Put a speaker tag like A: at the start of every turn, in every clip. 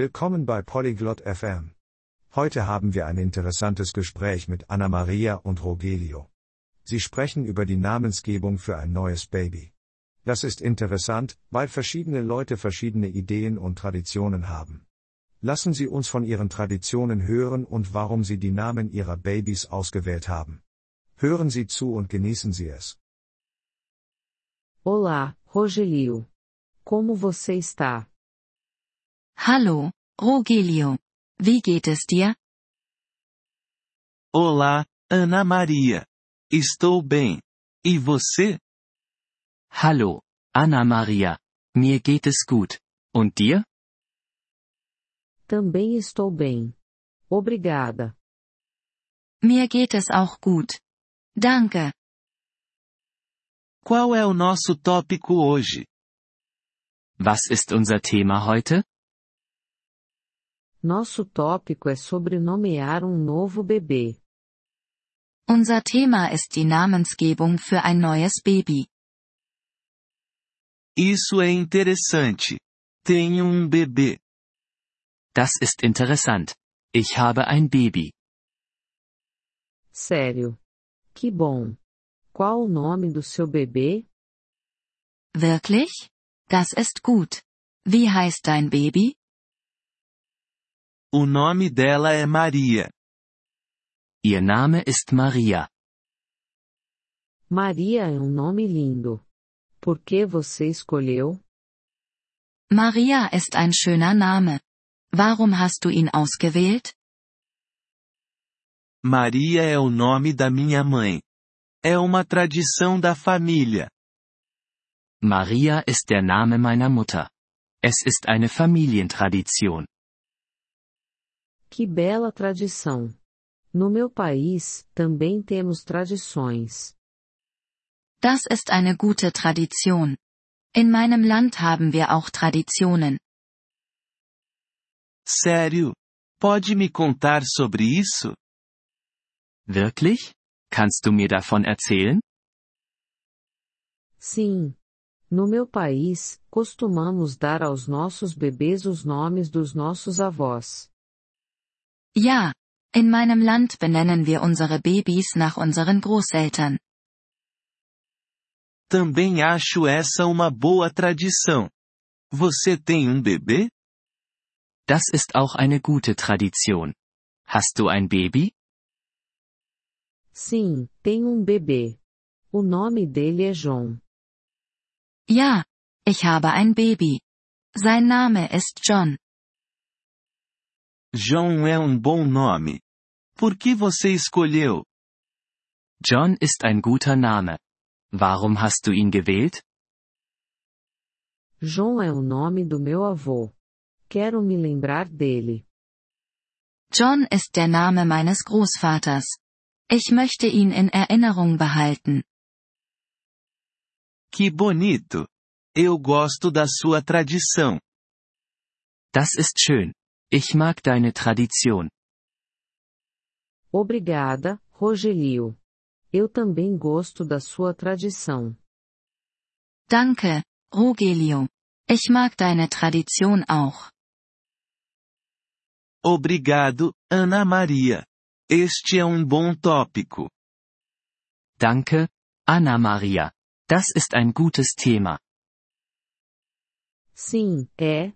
A: Willkommen bei Polyglot FM. Heute haben wir ein interessantes Gespräch mit Anna Maria und Rogelio. Sie sprechen über die Namensgebung für ein neues Baby. Das ist interessant, weil verschiedene Leute verschiedene Ideen und Traditionen haben. Lassen Sie uns von Ihren Traditionen hören und warum Sie die Namen Ihrer Babys ausgewählt haben. Hören Sie zu und genießen Sie es.
B: Olá, Rogelio. Como você está?
C: Hallo, Rogelio. Wie geht es dir?
D: Olá, Ana Maria. Estou bem. E você?
E: Hallo, Anna Maria. Mir geht es gut. Und dir?
B: Também estou bem. Obrigada.
C: Mir geht es auch gut. Danke.
D: Qual é o nosso tópico hoje?
E: Was ist unser Thema heute?
B: Nosso tópico é sobre nomear um novo bebê.
C: Unser Thema ist die Namensgebung für ein neues Baby.
D: Isso é interessante. Tenho um bebê.
E: Das ist interessant. Ich habe ein Baby.
B: Sério. Que bom. Qual o nome do seu bebê?
C: Wirklich? Das ist gut. Wie heißt dein Baby?
D: O nome dela é Maria.
E: Ihr Name ist Maria.
B: Maria é um nome lindo. Por que você escolheu?
C: Maria ist ein schöner Name. Warum hast du ihn ausgewählt?
D: Maria é o nome da minha mãe. É uma tradição da família.
E: Maria ist der Name meiner Mutter. Es ist eine Familientradition.
B: Que bela tradição. No meu país, também temos tradições.
C: Das ist eine gute Tradition. In meinem Land haben wir auch Traditionen.
D: Sério? Pode me contar sobre isso?
E: Wirklich? Kannst du mir davon erzählen?
B: Sim. No meu país, costumamos dar aos nossos bebês os nomes dos nossos avós.
C: Ja, in meinem Land benennen wir unsere Babys nach unseren Großeltern.
D: Também acho essa uma boa tradição. Você tem um bebê?
E: Das ist auch eine gute Tradition. Hast du ein Baby?
B: Sim, tenho um bebê. O nome dele é João.
C: Ja, ich habe ein Baby. Sein Name ist John.
D: João é um bom nome. Por que você escolheu?
E: John ist ein guter Name. Warum hast du ihn gewählt?
B: João é o nome do meu avô. Quero me lembrar dele.
C: John ist der Name meines Großvaters. Ich möchte ihn in Erinnerung behalten.
D: Que bonito! Eu gosto da sua tradição.
E: Das ist schön. Ich mag deine Tradition.
B: Obrigada, Rogelio. Eu também gosto da sua tradição.
C: Danke, Rogelio. Ich mag deine Tradition auch.
D: Obrigado, Ana Maria. Este é um bom tópico.
E: Danke, Anna Maria. Das ist ein gutes Thema.
B: Sim, é.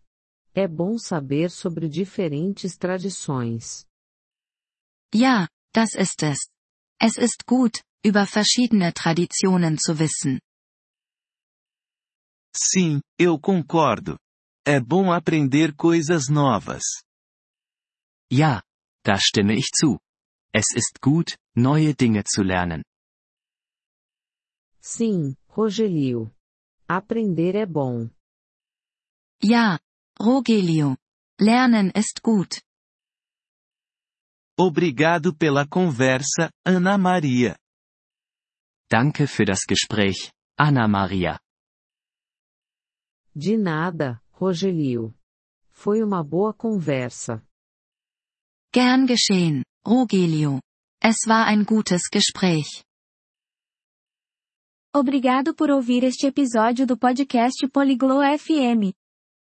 B: É bom saber sobre diferentes tradições.
C: Ja, das ist es. Es ist gut, über verschiedene Traditionen zu wissen.
D: Sim, eu concordo. É bom aprender coisas novas.
E: Ja, da stimme ich zu. Es ist gut, neue Dinge zu lernen.
B: Sim, Rogelio. Aprender é bom.
C: Ja, Rogelio. Lernen ist gut.
D: Obrigado pela conversa, Ana Maria.
E: Danke für das Gespräch, Anna Maria.
B: De nada, Rogelio. Foi uma boa conversa.
C: Gern geschehen, Rogelio. Es war ein gutes Gespräch.
F: Obrigado por ouvir este episódio do podcast Poliglo FM.